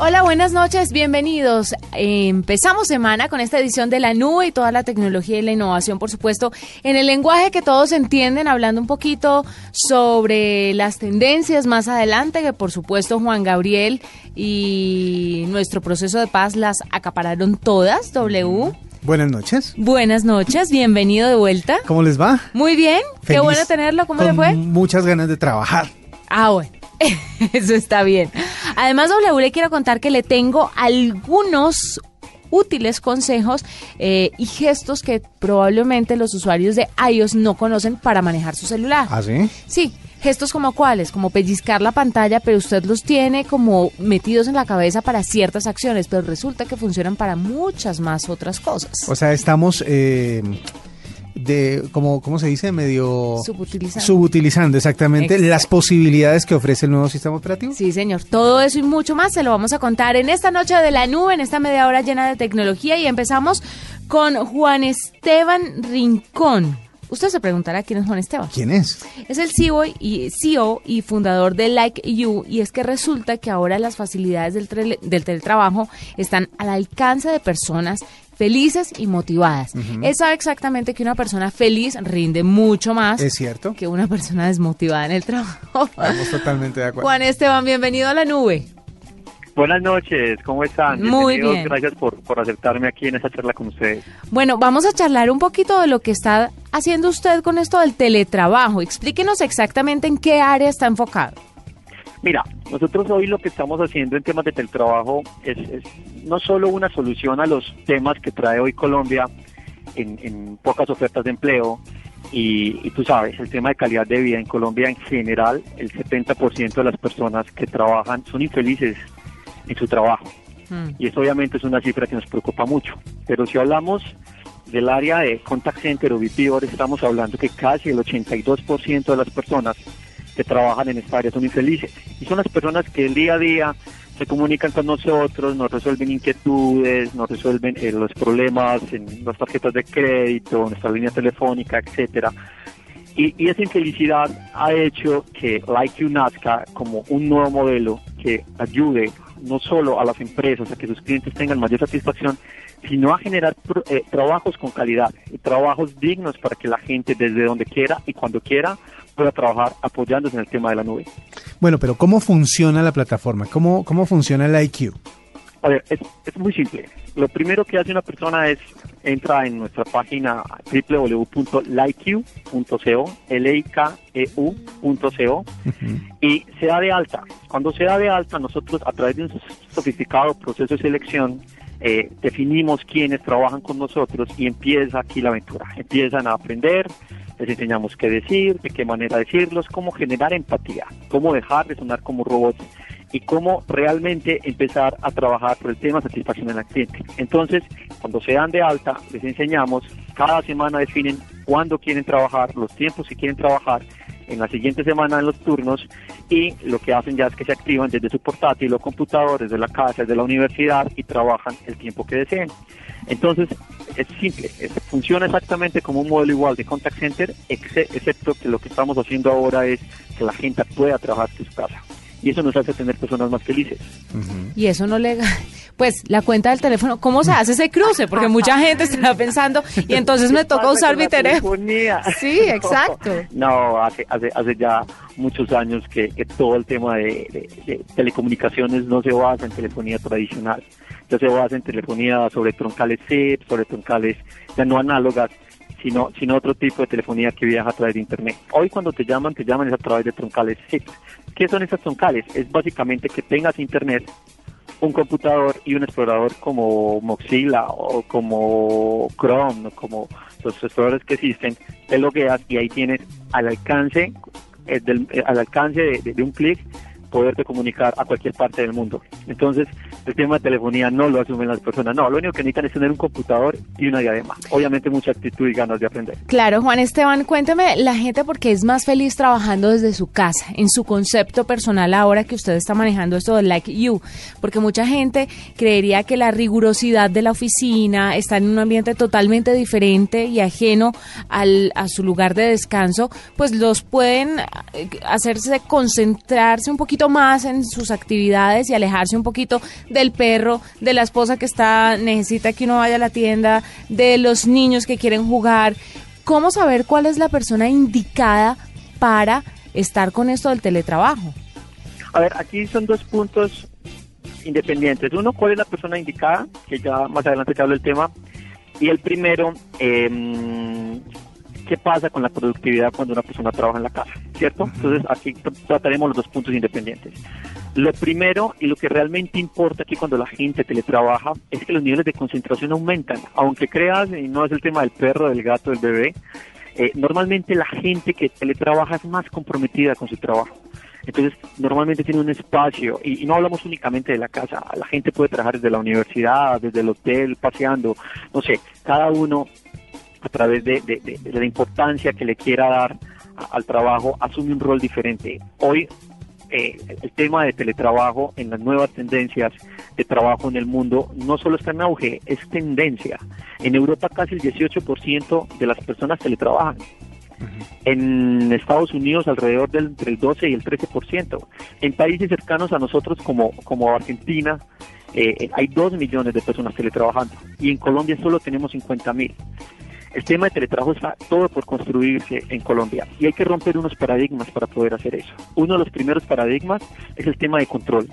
Hola, buenas noches, bienvenidos. Empezamos semana con esta edición de la nube y toda la tecnología y la innovación, por supuesto, en el lenguaje que todos entienden, hablando un poquito sobre las tendencias más adelante, que por supuesto Juan Gabriel y nuestro proceso de paz las acapararon todas, W. Buenas noches. Buenas noches, bienvenido de vuelta. ¿Cómo les va? Muy bien, qué Feliz. bueno tenerlo, ¿cómo Con le fue? Muchas ganas de trabajar. Ah, bueno. Eso está bien. Además, W le quiero contar que le tengo algunos útiles consejos eh, y gestos que probablemente los usuarios de iOS no conocen para manejar su celular. ¿Ah, sí? Sí, gestos como cuáles, como pellizcar la pantalla, pero usted los tiene como metidos en la cabeza para ciertas acciones, pero resulta que funcionan para muchas más otras cosas. O sea, estamos eh, de, como, ¿cómo se dice? Medio... Subutilizando. Subutilizando, exactamente, Exacto. las posibilidades que ofrece el nuevo sistema operativo. Sí, señor. Todo eso y mucho más se lo vamos a contar en esta noche de la nube, en esta media hora llena de tecnología. Y empezamos con Juan Esteban Rincón. Usted se preguntará quién es Juan Esteban. ¿Quién es? Es el CEO y, CEO y fundador de Like You y es que resulta que ahora las facilidades del, del teletrabajo están al alcance de personas felices y motivadas. Él sabe exactamente que una persona feliz rinde mucho más ¿Es cierto? que una persona desmotivada en el trabajo. Estamos totalmente de acuerdo. Juan Esteban, bienvenido a la nube. Buenas noches, ¿cómo están? Muy Bienvenidos, bien. Gracias por, por aceptarme aquí en esta charla con ustedes. Bueno, vamos a charlar un poquito de lo que está haciendo usted con esto del teletrabajo. Explíquenos exactamente en qué área está enfocado. Mira, nosotros hoy lo que estamos haciendo en temas de teletrabajo es, es no solo una solución a los temas que trae hoy Colombia en, en pocas ofertas de empleo, y, y tú sabes, el tema de calidad de vida en Colombia en general, el 70% de las personas que trabajan son infelices en su trabajo. Hmm. y eso obviamente es una cifra que nos preocupa mucho. Pero si hablamos del área de contact center o VP, ahora estamos hablando que casi el 82% de las personas que trabajan en esta área son infelices. Y son las personas que el día a día se comunican con nosotros, nos resuelven inquietudes, nos resuelven eh, los problemas en las tarjetas de crédito, nuestra línea telefónica, etcétera. Y, esa infelicidad ha hecho que Like You nazca como un nuevo modelo que ayude no solo a las empresas a que sus clientes tengan mayor satisfacción, sino a generar eh, trabajos con calidad trabajos dignos para que la gente desde donde quiera y cuando quiera pueda trabajar apoyándose en el tema de la nube. Bueno, pero ¿cómo funciona la plataforma? ¿Cómo, cómo funciona el IQ? A ver, es, es muy simple. Lo primero que hace una persona es entra en nuestra página www.likeu.co, l i k e u.co y se da de alta. Cuando se da de alta, nosotros a través de un sofisticado proceso de selección eh, definimos quiénes trabajan con nosotros y empieza aquí la aventura. Empiezan a aprender, les enseñamos qué decir, de qué manera decirlos, cómo generar empatía, cómo dejar de sonar como robots y cómo realmente empezar a trabajar por el tema de satisfacción del cliente. Entonces, cuando se dan de alta, les enseñamos, cada semana definen cuándo quieren trabajar, los tiempos que quieren trabajar, en la siguiente semana en los turnos y lo que hacen ya es que se activan desde su portátil o computador, desde la casa, desde la universidad y trabajan el tiempo que deseen. Entonces, es simple, funciona exactamente como un modelo igual de contact center, excepto que lo que estamos haciendo ahora es que la gente pueda trabajar de su casa. Y eso nos hace tener personas más felices. Y eso no le... Pues la cuenta del teléfono, ¿cómo se hace ese cruce? Porque mucha gente estará pensando, y entonces me ¿Qué toca usar mi teléfono. telefonía? Sí, exacto. No, hace, hace, hace ya muchos años que, que todo el tema de, de- de telecomunicaciones no se basa en telefonía tradicional. Ya se basa en telefonía sobre troncales SIP, sobre troncales ya no análogas, sino, sino otro tipo de telefonía que viaja a través de Internet. Hoy cuando te llaman, te llaman es a través de troncales SIP. ¿Qué son esas troncales? Es básicamente que tengas Internet un computador y un explorador como Mozilla o como Chrome, como los exploradores que existen, te logueas y ahí tienes al alcance, eh, del, eh, al alcance de un clic poderte comunicar a cualquier parte del mundo. Entonces, el tema de telefonía no lo asumen las personas. No, lo único que necesitan es tener un computador y una diadema. Obviamente mucha actitud y ganas de aprender. Claro, Juan Esteban, cuénteme la gente porque es más feliz trabajando desde su casa, en su concepto personal ahora que usted está manejando esto de Like You, porque mucha gente creería que la rigurosidad de la oficina, estar en un ambiente totalmente diferente y ajeno al, a su lugar de descanso, pues los pueden eh, hacerse concentrarse un poquito más en sus actividades y alejarse un poquito del perro, de la esposa que está necesita que uno vaya a la tienda, de los niños que quieren jugar. ¿Cómo saber cuál es la persona indicada para estar con esto del teletrabajo? A ver, aquí son dos puntos independientes. Uno, ¿cuál es la persona indicada? Que ya más adelante te hablo del tema. Y el primero, eh, qué pasa con la productividad cuando una persona trabaja en la casa, ¿cierto? Entonces aquí trataremos los dos puntos independientes. Lo primero y lo que realmente importa aquí cuando la gente teletrabaja es que los niveles de concentración aumentan. Aunque creas, y no es el tema del perro, del gato, del bebé, eh, normalmente la gente que teletrabaja es más comprometida con su trabajo. Entonces, normalmente tiene un espacio, y, y, no hablamos únicamente de la casa, la gente puede trabajar desde la universidad, desde el hotel, paseando, no sé, cada uno a través de, de, de, de la importancia que le quiera dar a, al trabajo, asume un rol diferente. Hoy eh, el tema de teletrabajo en las nuevas tendencias de trabajo en el mundo no solo está en auge, es tendencia. En Europa casi el 18% de las personas teletrabajan. En Estados Unidos alrededor del, del 12 y el 13%. En países cercanos a nosotros como, como Argentina eh, hay 2 millones de personas teletrabajando y en Colombia solo tenemos 50 mil. El tema de teletrabajo está todo por construirse en Colombia y hay que romper unos paradigmas para poder hacer eso. Uno de los primeros paradigmas es el tema de control.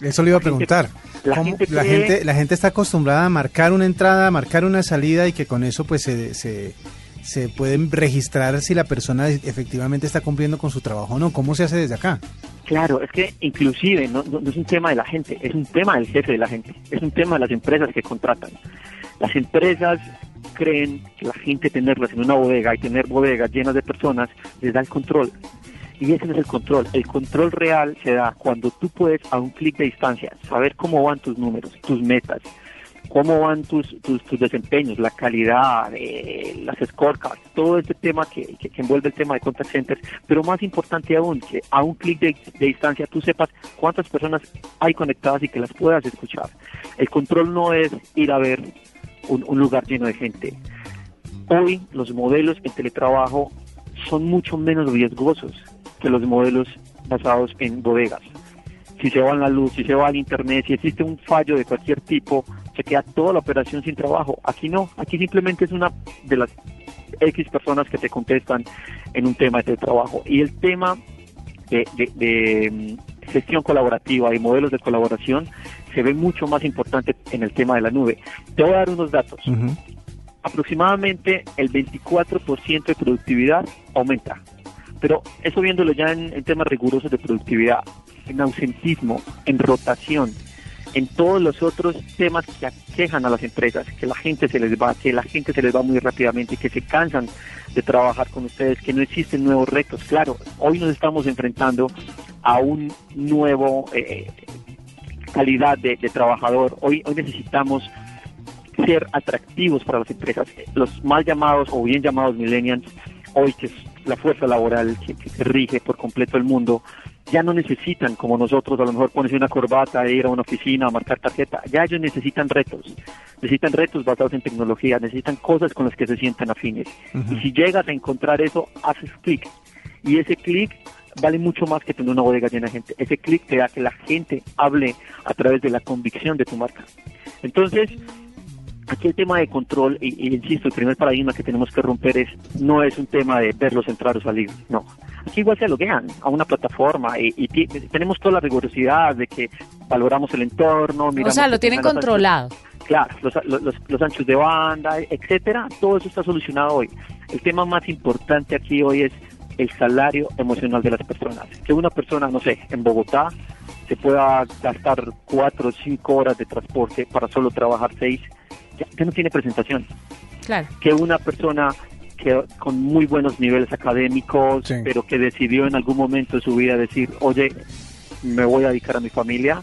Eso le iba a preguntar. La gente, la, gente, la gente está acostumbrada a marcar una entrada, a marcar una salida y que con eso pues se, se, se pueden registrar si la persona efectivamente está cumpliendo con su trabajo o no. ¿Cómo se hace desde acá? Claro, es que inclusive no, no, no, es un tema de la gente, es un tema del jefe de la gente, es un tema de las empresas que contratan. Las empresas creen que la gente tenerlas en una bodega y tener bodegas llenas de personas les da el control. Y ese no es el control. El control real se da cuando tú puedes a un clic de distancia saber cómo van tus números, tus metas, cómo van tus, tus, tus desempeños, la calidad, eh, las scorecards, todo este tema que, que, que, envuelve el tema de contact centers, pero más importante aún, que a un clic de, de, distancia tú sepas cuántas personas hay conectadas y que las puedas escuchar. El control no es ir a ver un, lugar lleno de gente. Hoy los modelos en teletrabajo son mucho menos riesgosos que los modelos basados en bodegas. Si se va la luz, si se va el internet, si existe un fallo de cualquier tipo, se queda toda la operación sin trabajo. Aquí no, aquí simplemente es una de las X personas que te contestan en un tema de trabajo. Y el tema de, gestión colaborativa y modelos de colaboración se ve mucho más importante en el tema de la nube. Te voy a dar unos datos. Uh -huh. Aproximadamente el 24% de productividad aumenta. Pero eso viéndolo ya en, en temas rigurosos de productividad, en ausentismo, en rotación, en todos los otros temas que aquejan a las empresas, que la gente se les va, que la gente se les va muy rápidamente que se cansan de trabajar con ustedes, que no existen nuevos retos. Claro, hoy nos estamos enfrentando a un nuevo eh, calidad de, de, trabajador. Hoy, hoy necesitamos ser atractivos para las empresas. Los mal llamados o bien llamados millennials, hoy que es la fuerza laboral que, que rige por completo el mundo, ya no necesitan, como nosotros, a lo mejor ponerse una corbata ir a una oficina a marcar tarjeta. Ya ellos necesitan retos. Necesitan retos basados en tecnología, necesitan cosas con las que se sientan afines. Uh -huh. Y si llegas a encontrar eso, haces clic. Y ese clic vale mucho más que tener una bodega llena de gente. Ese clic te da que la gente hable a través de la convicción de tu marca. Entonces, aquí el tema de control, y, y, insisto, el primer paradigma que tenemos que romper es, no es un tema de verlos entrar o salir, no. Aquí igual se loguean a una plataforma y, y tenemos toda la rigurosidad de que valoramos el entorno. o sea, lo tienen controlado. Claro, los, los, los, anchos de banda, etcétera, todo eso está solucionado hoy. El tema más importante aquí hoy es el salario emocional de las personas. Que una persona, no sé, en Bogotá se pueda gastar cuatro o cinco horas de transporte para solo trabajar seis, ya, no tiene presentación. Claro. Que una persona que con muy buenos niveles académicos, pero que decidió en algún momento de su vida decir, oye, me voy a dedicar a mi familia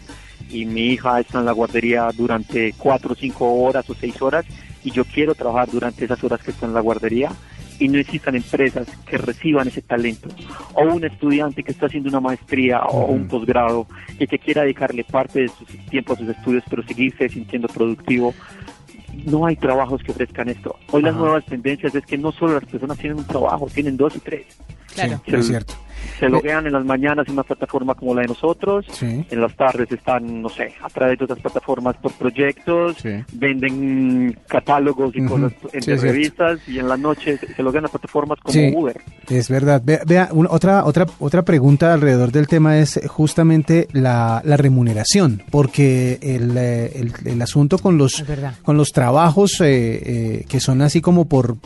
y mi hija está en la guardería durante cuatro o cinco horas o seis horas y yo quiero trabajar durante esas horas que está en la guardería y no existan empresas que reciban ese talento o un estudiante que está haciendo una maestría o un posgrado y que quiera dedicarle parte de su tiempo a sus estudios pero seguirse sintiendo productivo no hay trabajos que ofrezcan esto. Hoy las nuevas tendencias es que no solo las personas tienen un trabajo, tienen dos y tres. Claro. es cierto. Se loguean en las mañanas en una plataforma como la de nosotros, en las tardes están, no sé, a través de otras plataformas por proyectos, venden catálogos y cosas en revistas y en la noche se loguean en plataformas como Uber. Es verdad. Vea, otra, otra, otra pregunta alrededor del tema es justamente la, remuneración, porque el, el, el, asunto con los, con los trabajos eh, eh, que son así como por,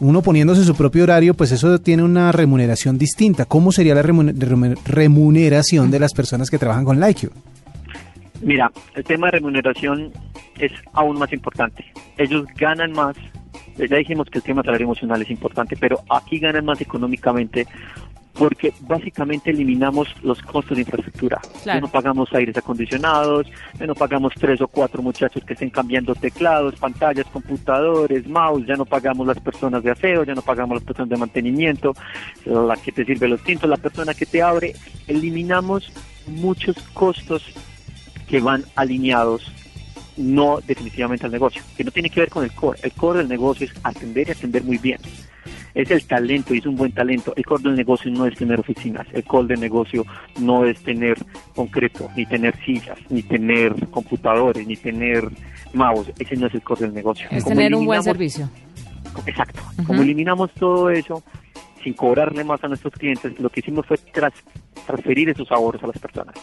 uno poniéndose su propio horario, pues eso tiene una remuneración distinta. ¿Cómo sería la remuneración de las personas que trabajan con LikeU? Mira, el tema de remuneración es aún más importante. Ellos ganan más, ya dijimos que el tema salario emocional es importante, pero aquí ganan más económicamente porque básicamente eliminamos los costos de infraestructura. Ya no pagamos aires acondicionados, ya no pagamos tres o cuatro muchachos que estén cambiando teclados, pantallas, computadores, mouse, ya no pagamos las personas de aseo, ya no pagamos las personas de mantenimiento, la que te sirve los tintos, la persona que te abre. Eliminamos muchos costos que van alineados no definitivamente al negocio, que no tiene que ver con el core. El core del negocio es atender y atender muy bien es el talento y es un buen talento. El core del negocio no es tener oficinas, el core del negocio no es tener concreto, ni tener sillas, ni tener computadores, ni tener mouse. Ese no es el core del negocio. Es tener un buen servicio. Exacto. Como eliminamos todo eso, sin cobrarle más a nuestros clientes, lo que hicimos fue transferir esos ahorros a las personas.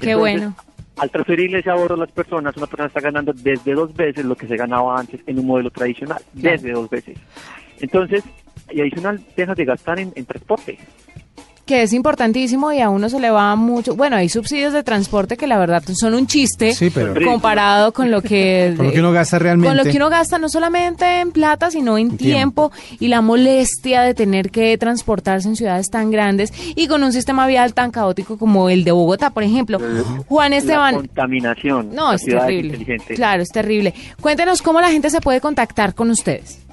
Qué bueno. Al transferirle ese ahorro a las personas, una persona está ganando desde dos veces lo que se ganaba antes en un modelo tradicional, desde dos veces. Entonces, y adicional dejas de gastar en, transporte que es importantísimo y a uno se le va mucho. Bueno, hay subsidios de transporte que la verdad son un chiste comparado con lo que con lo que uno gasta realmente. Con lo que uno gasta no solamente en plata, sino en tiempo, y la molestia de tener que transportarse en ciudades tan grandes y con un sistema vial tan caótico como el de Bogotá, por ejemplo. Juan Esteban. La contaminación. No, es terrible. Claro, es terrible. Cuéntenos cómo la gente se puede contactar con ustedes.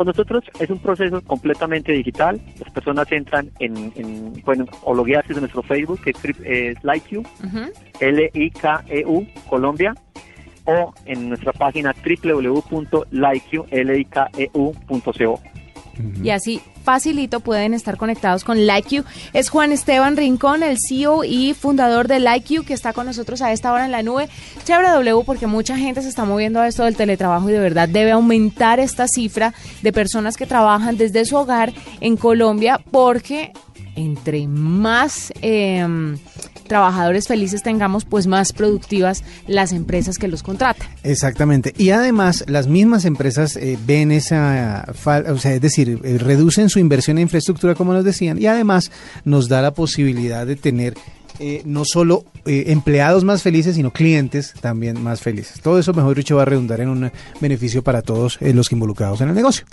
Con nosotros es un proceso completamente digital. Las personas entran en, en pueden o loguearse en nuestro Facebook, que es LikeU, L-I-K-E-U, Colombia, o en nuestra página www.likeu.co. Y así facilito pueden estar conectados con Like Es Juan Esteban Rincón, el CEO y fundador de Like que está con nosotros a esta hora en la nube. Chévere W, porque mucha gente se está moviendo a esto del teletrabajo y de verdad debe aumentar esta cifra de personas que trabajan desde su hogar en Colombia, porque entre más em, trabajadores felices tengamos, pues más productivas las empresas que los contratan. Exactamente. Y además, las mismas empresas eh, ven esa, o sea, es decir, eh, reducen su inversión en infraestructura, como nos decían, y además nos da la posibilidad de tener eh, no solo empleados más felices, sino clientes también más felices. Todo eso, mejor dicho, va a redundar en un beneficio para todos los involucrados en el negocio.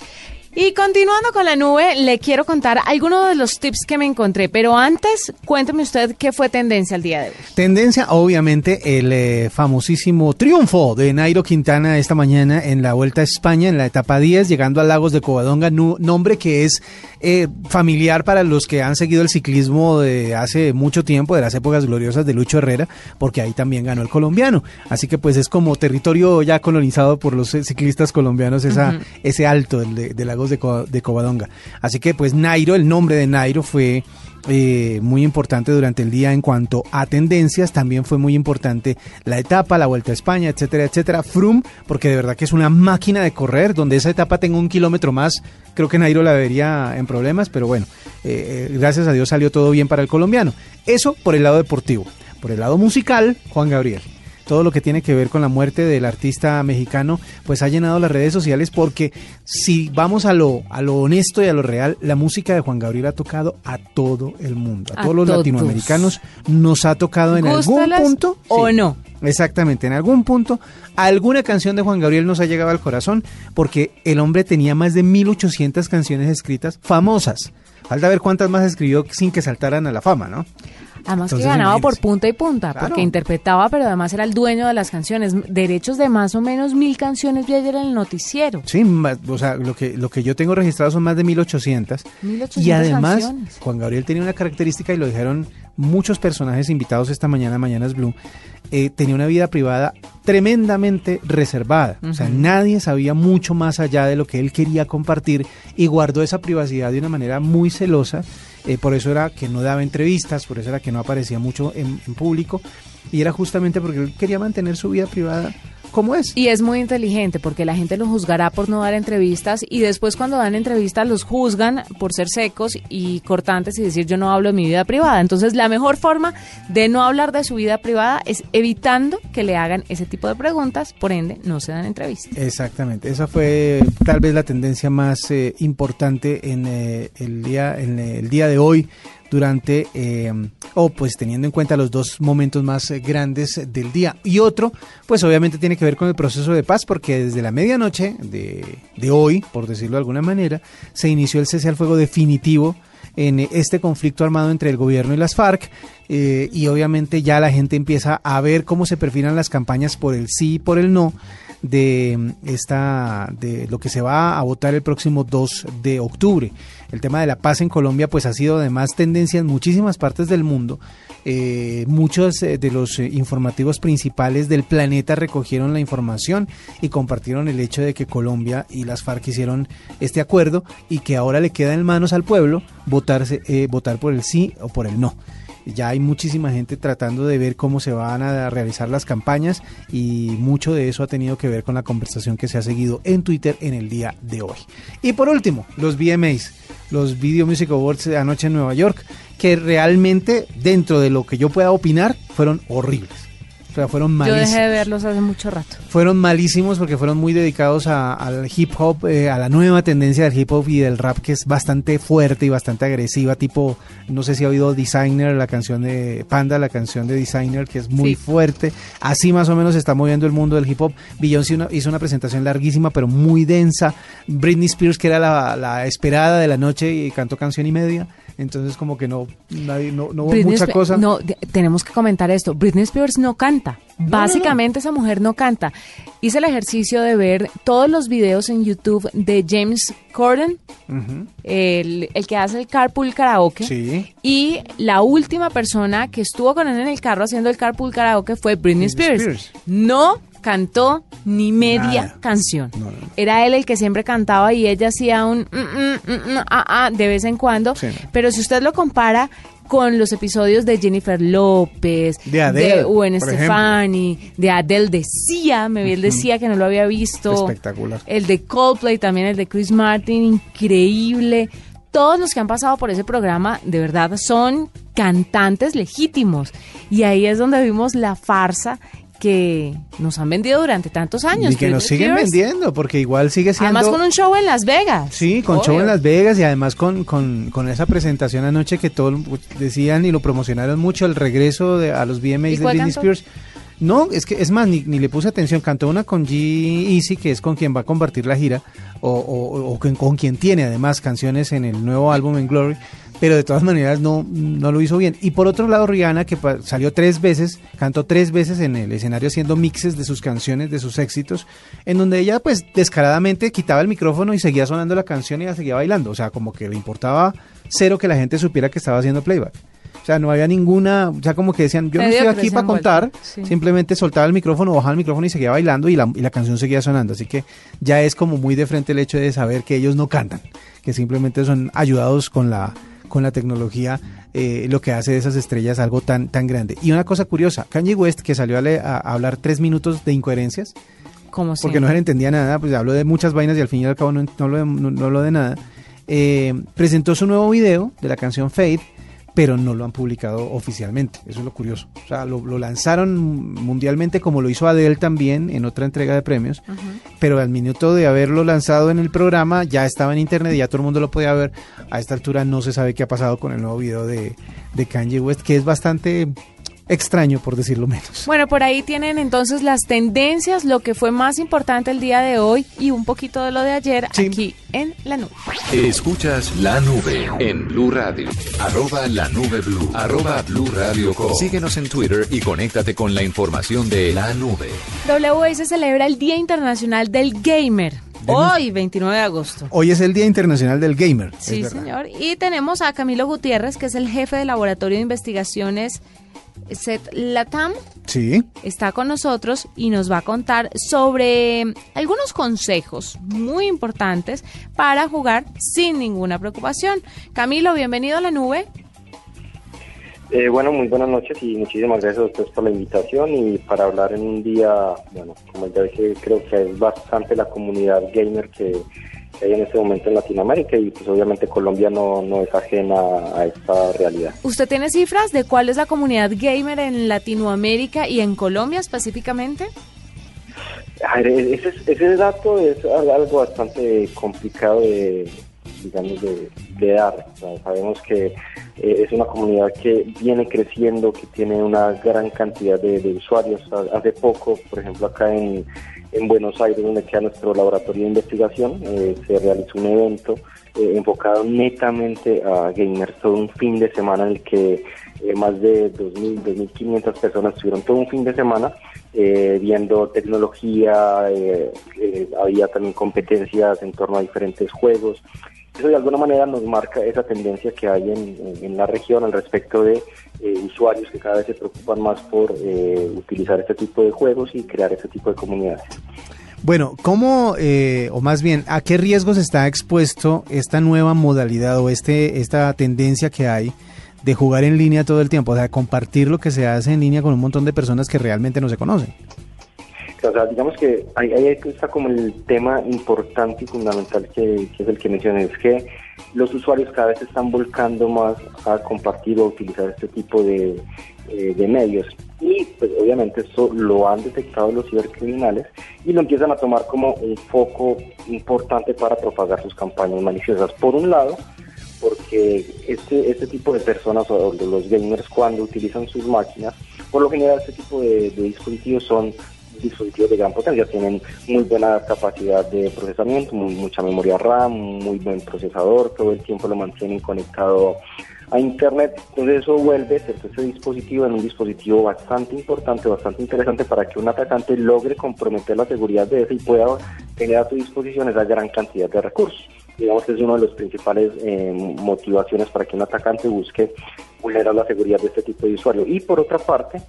Y continuando con la nube, le quiero contar algunos de los tips que me encontré, pero antes cuénteme usted qué fue tendencia el día de hoy. Tendencia, obviamente, el eh, famosísimo triunfo de Nairo Quintana esta mañana en la Vuelta a España, en la etapa 10, llegando a Lagos de Covadonga, nombre que es eh, familiar para los que han seguido el ciclismo de hace mucho tiempo, de las épocas gloriosas de Lucho Herrera, porque ahí también ganó el colombiano. Así que pues es como territorio ya colonizado por los ciclistas colombianos, esa, ese alto de, de De, de Covadonga. Así que pues Nairo, el nombre de Nairo fue eh, muy importante durante el día en cuanto a tendencias. También fue muy importante la etapa, la Vuelta a España, etcétera, etcétera. Frum, porque de verdad que es una máquina de correr, donde esa etapa tenga un kilómetro más. Creo que Nairo la vería en problemas, pero bueno, eh, eh, gracias a Dios salió todo bien para el colombiano. Eso por el lado deportivo. Por el lado musical, Juan Gabriel todo lo que tiene que ver con la muerte del artista mexicano, pues ha llenado las redes sociales porque si vamos a lo, a lo honesto y a lo real, la música de Juan Gabriel ha tocado a todo el mundo, a, todos los latinoamericanos nos ha tocado en algún punto. ¿O no? Exactamente, en algún punto alguna canción de Juan Gabriel nos ha llegado al corazón porque el hombre tenía más de 1800 canciones escritas famosas. Falta ver cuántas más escribió sin que saltaran a la fama, ¿no? Además que ganaba por punta y punta, porque interpretaba, pero además era el dueño de las canciones. Derechos de más o menos mil canciones vi ayer en el noticiero. Sí, o sea, lo que, lo que yo tengo registrado son más de 1800. 1800 y además, Juan Gabriel tenía una característica y lo dijeron muchos personajes invitados esta mañana, Mañanas Blue, eh, tenía una vida privada tremendamente reservada. O sea, nadie sabía mucho más allá de lo que él quería compartir y guardó esa privacidad de una manera muy celosa. Eh, por eso era que no daba entrevistas, por eso era que no aparecía mucho en, en público. Y era justamente porque él quería mantener su vida privada como es. Y es muy inteligente porque la gente lo juzgará por no dar entrevistas y después cuando dan entrevistas los juzgan por ser secos y cortantes y decir yo no hablo de mi vida privada. Entonces la mejor forma de no hablar de su vida privada es evitando que le hagan ese tipo de preguntas, por ende no se dan entrevistas. Exactamente, esa fue tal vez la tendencia más eh, importante en eh, el día en el día de hoy durante, eh, o pues teniendo en cuenta los dos momentos más eh, grandes del día. Y otro, pues obviamente tiene que ver con el proceso de paz, porque desde la medianoche de, de hoy, por decirlo de alguna manera, se inició el cese al fuego definitivo en este conflicto armado entre el gobierno y las FARC eh, y obviamente ya la gente empieza a ver cómo se perfilan las campañas por el sí y por el no de esta de lo que se va a votar el próximo 2 de octubre. El tema de la paz en Colombia pues ha sido además tendencia en muchísimas partes del mundo. Eh, muchos eh, de los eh, informativos principales del planeta recogieron la información y compartieron el hecho de que Colombia y las FARC hicieron este acuerdo y que ahora le queda en manos al pueblo votarse, votar por el sí o por el no ya hay muchísima gente tratando de ver cómo se van a realizar las campañas y mucho de eso ha tenido que ver con la conversación que se ha seguido en Twitter en el día de hoy. Y por último, los VMAs, los Video Music Awards de anoche en Nueva York, que realmente dentro de lo que yo pueda opinar fueron horribles fueron malísimos. Yo dejé de verlos hace mucho rato. Fueron malísimos porque fueron muy dedicados al hip hop, eh, a la nueva tendencia del hip hop y del rap que es bastante fuerte y bastante agresiva, tipo, no sé si ha oído Designer, la canción de Panda, la canción de Designer, que es muy fuerte. Así más o menos se está moviendo el mundo del hip hop. Beyoncé hizo una presentación larguísima, pero muy densa. Britney Spears, que era la, la esperada de la noche, y cantó canción y media entonces como que no, nadie, no, no hubo mucha cosa. No, tenemos que comentar esto, Britney Spears no canta, básicamente esa mujer no canta. Hice el ejercicio de ver todos los videos en YouTube de James Corden, el, que hace el carpool karaoke, y la última persona que estuvo con él en el carro haciendo el carpool karaoke fue Britney, Spears. No cantó ni media canción. Era él el que siempre cantaba y ella hacía un mm, mm, mm, ah, ah, de vez en cuando. Pero si usted lo compara con los episodios de Jennifer López, de Adele, de Gwen Stefani, de Adele decía, me vi el decía que no lo había visto. Espectacular. El de Coldplay, también el de Chris Martin, increíble. Todos los que han pasado por ese programa, de verdad, son cantantes legítimos. Y ahí es donde vimos la farsa que nos han vendido durante tantos años. Y que nos siguen vendiendo, porque igual sigue siendo... Además con un show en Las Vegas. Sí, con show en Las Vegas y además con, con, con, esa presentación anoche que todos decían y lo promocionaron mucho, el regreso de, a los VMAs de Britney Spears. No, es que es más, ni, ni, le puse atención. Cantó una con G Easy, que es con quien va a compartir la gira, o, o, o con, con, quien tiene además canciones en el nuevo álbum en Glory pero de todas maneras no, no lo hizo bien. Y por otro lado, Rihanna, que salió tres veces, cantó tres veces en el escenario haciendo mixes de sus canciones, de sus éxitos, en donde ella pues descaradamente quitaba el micrófono y seguía sonando la canción y ella seguía bailando. O sea, como que le importaba cero que la gente supiera que estaba haciendo playback. O sea, no había ninguna, o sea, como que decían, yo no estoy aquí para contar, simplemente soltaba el micrófono, bajaba el micrófono y seguía bailando y la, y la canción seguía sonando. Así que ya es como muy de frente el hecho de saber que ellos no cantan, que simplemente son ayudados con la con la tecnología eh, lo que hace de esas estrellas algo tan, tan grande. Y una cosa curiosa, Kanye West, que salió a, hablar tres minutos de incoherencias, como porque no se le entendía nada, pues habló de muchas vainas y al fin y al cabo no, no, lo, de, no, de nada, eh, presentó su nuevo video de la canción Fade, pero no lo han publicado oficialmente. Eso es lo curioso. O sea, lo, lanzaron mundialmente como lo hizo Adele también en otra entrega de premios, pero al minuto de haberlo lanzado en el programa ya estaba en internet y ya todo el mundo lo podía ver. A esta altura no se sabe qué ha pasado con el nuevo video de, de Kanye West, que es bastante extraño, por decirlo menos. Bueno, por ahí tienen entonces las tendencias, lo que fue más importante el día de hoy y un poquito de lo de ayer aquí en la nube. Escuchas la nube en Blue Radio. Arroba la nube Blue. Arroba Blue Radio Síguenos en Twitter y conéctate con la información de la nube. WI se celebra el Día Internacional del Gamer. Hoy, 29 de agosto. Hoy es el Día Internacional del Gamer. Sí, señor. Y tenemos a Camilo Gutiérrez, que es el jefe del Laboratorio de Investigaciones Set Latam. Sí. Está con nosotros y nos va a contar sobre algunos consejos muy importantes para jugar sin ninguna preocupación. Camilo, bienvenido a la nube. Eh, bueno, muy buenas noches y muchísimas gracias a ustedes por la invitación y para hablar en un día, bueno, como ya dije, creo que es bastante la comunidad gamer que que hay en este momento en Latinoamérica y pues obviamente Colombia no, no es ajena a esta realidad. ¿Usted tiene cifras de cuál es la comunidad gamer en Latinoamérica y en Colombia específicamente? ese, ese dato es algo bastante complicado de, digamos, de, dar. sabemos que eh, es una comunidad que viene creciendo, que tiene una gran cantidad de, de usuarios. Hace poco, por ejemplo, acá en, en Buenos Aires, donde queda nuestro laboratorio de investigación. Eh, se realizó un evento eh, enfocado netamente a gamers, todo un fin de semana en el que eh, más de 2.000, 2.500 personas estuvieron todo un fin de semana viendo tecnología, había también competencias en torno a diferentes juegos eso de alguna manera nos marca esa tendencia que hay en, la región al respecto de eh, usuarios que cada vez se preocupan más por eh, utilizar este tipo de juegos y crear este tipo de comunidades. Bueno, ¿cómo, eh, o más bien, a qué riesgos está expuesto esta nueva modalidad o este, esta tendencia que hay de jugar en línea todo el tiempo? O sea, compartir lo que se hace en línea con un montón de personas que realmente no se conocen. O sea, digamos que ahí, está como el tema importante y fundamental que, es el que mencioné, es que los usuarios cada vez están volcando más a compartir o utilizar este tipo de, eh, medios. Y pues obviamente eso lo han detectado los cibercriminales y lo empiezan a tomar como un foco importante para propagar sus campañas maliciosas. Por un lado, porque este, este tipo de personas o los gamers cuando utilizan sus máquinas, por lo general este tipo de dispositivos son dispositivos de gran potencia, tienen muy buena capacidad de procesamiento, mucha memoria RAM, muy buen procesador, todo el tiempo lo mantienen conectado a Internet, entonces eso vuelve ese dispositivo en un dispositivo bastante importante, bastante interesante para que un atacante logre comprometer la seguridad de ese y pueda tener a su disposición esa gran cantidad de recursos. Digamos que es una de las principales eh, motivaciones para que un atacante busque vulnerar la seguridad de este tipo de usuario. Y por otra parte,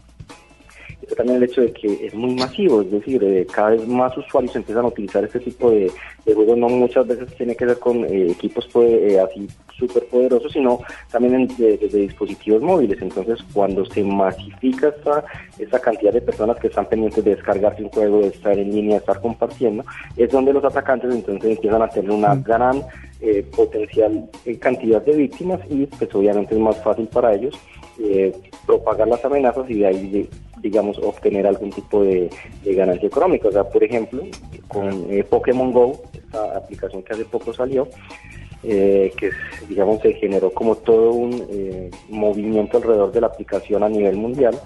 también el hecho de que es muy masivo, es decir, eh, cada vez más usuarios empiezan a utilizar este tipo de, juegos, no muchas veces tiene que ver con eh, equipos pues, eh, así súper poderosos, sino también desde dispositivos móviles. Entonces, cuando se masifica esta, esta cantidad de personas que están pendientes de descargarse un juego, de estar en línea, de estar compartiendo, es donde los atacantes entonces empiezan a tener una mm. gran potencial cantidad de víctimas y pues obviamente es más fácil para ellos propagar las amenazas y de ahí digamos, obtener algún tipo de, ganancia económica. O sea, por ejemplo, con eh, Pokémon Go, esta aplicación que hace poco salió, eh, que digamos se generó como todo un eh, movimiento alrededor de la aplicación a nivel mundial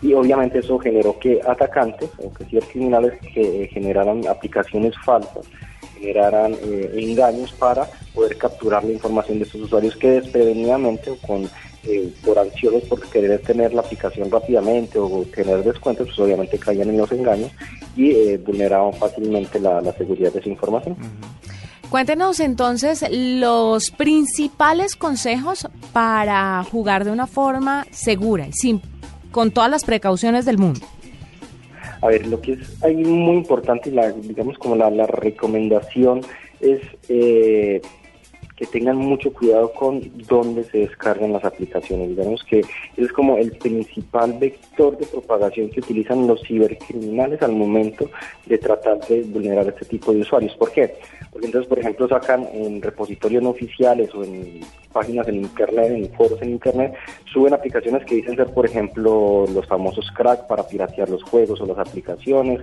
y obviamente eso generó que atacantes o que cibercriminales que generaran aplicaciones falsas generaran engaños para poder capturar la información de estos usuarios que desprevenidamente o con eh, por ansiosos por querer tener la aplicación rápidamente o tener descuentos, pues obviamente caían en los engaños y eh, vulneraban fácilmente la, seguridad de esa información. Cuéntenos entonces los principales consejos para jugar de una forma segura y sin, con todas las precauciones del mundo. A ver, lo que es ahí muy importante, la, digamos como la, la recomendación es eh, que tengan mucho cuidado con dónde se descargan las aplicaciones. Digamos que es como el principal vector de propagación que utilizan los cibercriminales al momento de tratar de vulnerar este tipo de usuarios. ¿Por qué? Porque entonces, por ejemplo, sacan en repositorios no oficiales o en páginas en Internet, en foros en Internet, suben aplicaciones que dicen ser, por ejemplo, los famosos crack para piratear los juegos o las aplicaciones,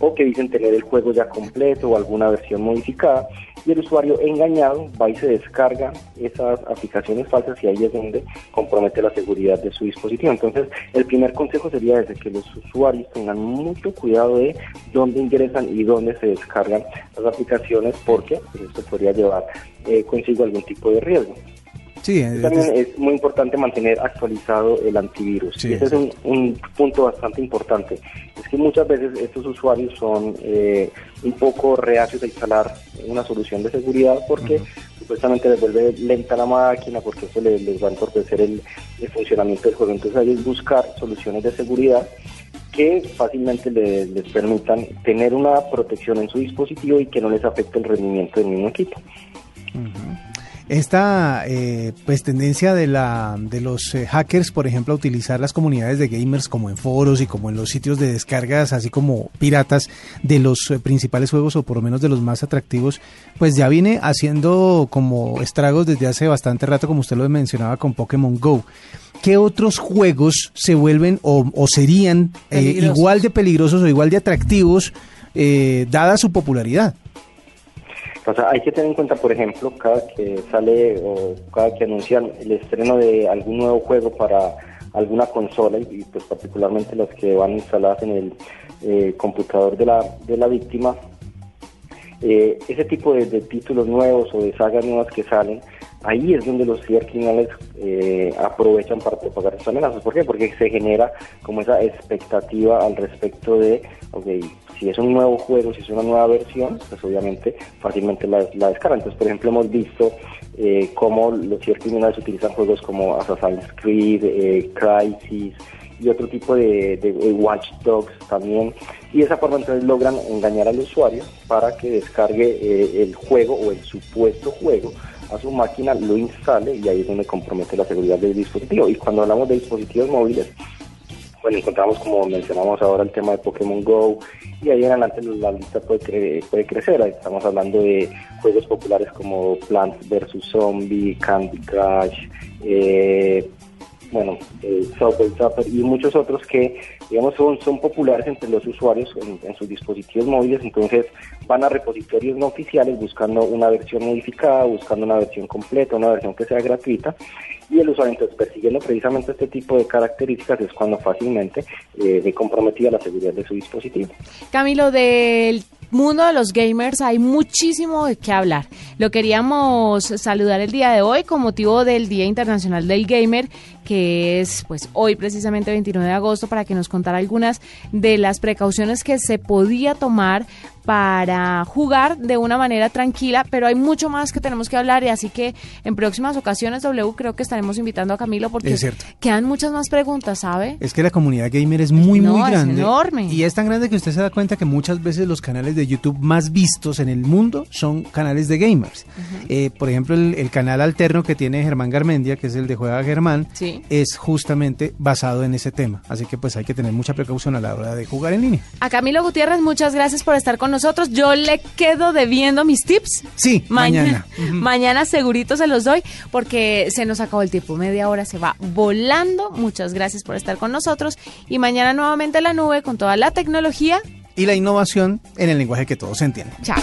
o que dicen tener el juego ya completo o alguna versión modificada, y el usuario engañado va y se descarga esas aplicaciones falsas y ahí es donde compromete la seguridad de su dispositivo. Entonces, el primer consejo sería ese, que los usuarios tengan mucho cuidado de dónde ingresan y dónde se descargan las aplicaciones, porque esto podría llevar eh, consigo algún tipo de riesgo. Sí, También es, muy importante mantener actualizado el antivirus. y ese es un, punto bastante importante. Es que muchas veces estos usuarios son eh, un poco reacios a instalar una solución de seguridad porque supuestamente les vuelve lenta la máquina, porque eso les, va a entorpecer el, funcionamiento del juego. Entonces hay que buscar soluciones de seguridad que fácilmente les, permitan tener una protección en su dispositivo y que no les afecte el rendimiento del mismo equipo esta eh, pues tendencia de la de los eh, hackers por ejemplo a utilizar las comunidades de gamers como en foros y como en los sitios de descargas así como piratas de los eh, principales juegos o por lo menos de los más atractivos pues ya viene haciendo como estragos desde hace bastante rato como usted lo mencionaba con Pokémon Go ¿Qué otros juegos se vuelven o, serían igual de peligrosos o igual de atractivos dada su popularidad? O sea, hay que tener en cuenta, por ejemplo, cada que sale o cada que anuncian el estreno de algún nuevo juego para alguna consola y, pues particularmente las que van instaladas en el eh, computador de la, de la víctima, eh, ese tipo de, títulos nuevos o de sagas nuevas que salen, ahí es donde los cibercriminales eh, aprovechan para propagar esas amenazas. ¿Por qué? Porque se genera como esa expectativa al respecto de, ok, si es un nuevo juego, si es una nueva versión, pues obviamente fácilmente la, la descargan. Entonces, por ejemplo, hemos visto eh, cómo los cibercriminales utilizan juegos como Assassin's Creed, eh, Crisis y otro tipo de, Watch Dogs también. Y de esa forma entonces logran engañar al usuario para que descargue eh, el juego o el supuesto juego a su máquina, lo instale y ahí es donde compromete la seguridad del dispositivo. Y cuando hablamos de dispositivos móviles, bueno, encontramos como mencionamos ahora el tema de Pokémon Go y ahí en adelante la lista puede, puede crecer. Estamos hablando de juegos populares como Plants vs. Zombie, Candy Crush, eh, bueno, eh, Subway y muchos otros que, digamos, son, son populares entre los usuarios en, sus dispositivos móviles, entonces van a repositorios no oficiales buscando una versión modificada, buscando una versión completa, una versión que sea gratuita, y el usuario entonces persiguiendo precisamente este tipo de características es cuando fácilmente eh, comprometida la seguridad de su dispositivo. Camilo, del mundo de los gamers hay muchísimo de qué hablar. Lo queríamos saludar el día de hoy con motivo del Día Internacional del Gamer, que es pues hoy precisamente 29 de agosto, para que nos contara algunas de las precauciones que se podía tomar para jugar de una manera tranquila, pero hay mucho más que tenemos que hablar y así que en próximas ocasiones W creo que estaremos invitando a Camilo porque quedan muchas más preguntas, ¿sabe? Es que la comunidad gamer es muy muy grande. Es enorme. Y es tan grande que usted se da cuenta que muchas veces los canales de YouTube más vistos en el mundo son canales de gamers. Eh, por ejemplo, el, canal alterno que tiene Germán Garmendia, que es el de Juega Germán, es justamente basado en ese tema. Así que pues hay que tener mucha precaución a la hora de jugar en línea. A Camilo Gutiérrez, muchas gracias por estar con nosotros. Yo le quedo debiendo mis tips. Sí, mañana. Mañana, segurito se los doy porque se nos acabó el tiempo. Media hora se va volando. Muchas gracias por estar con nosotros. Y mañana nuevamente la nube con toda la tecnología. Y la innovación en el lenguaje que todos entienden. Chao.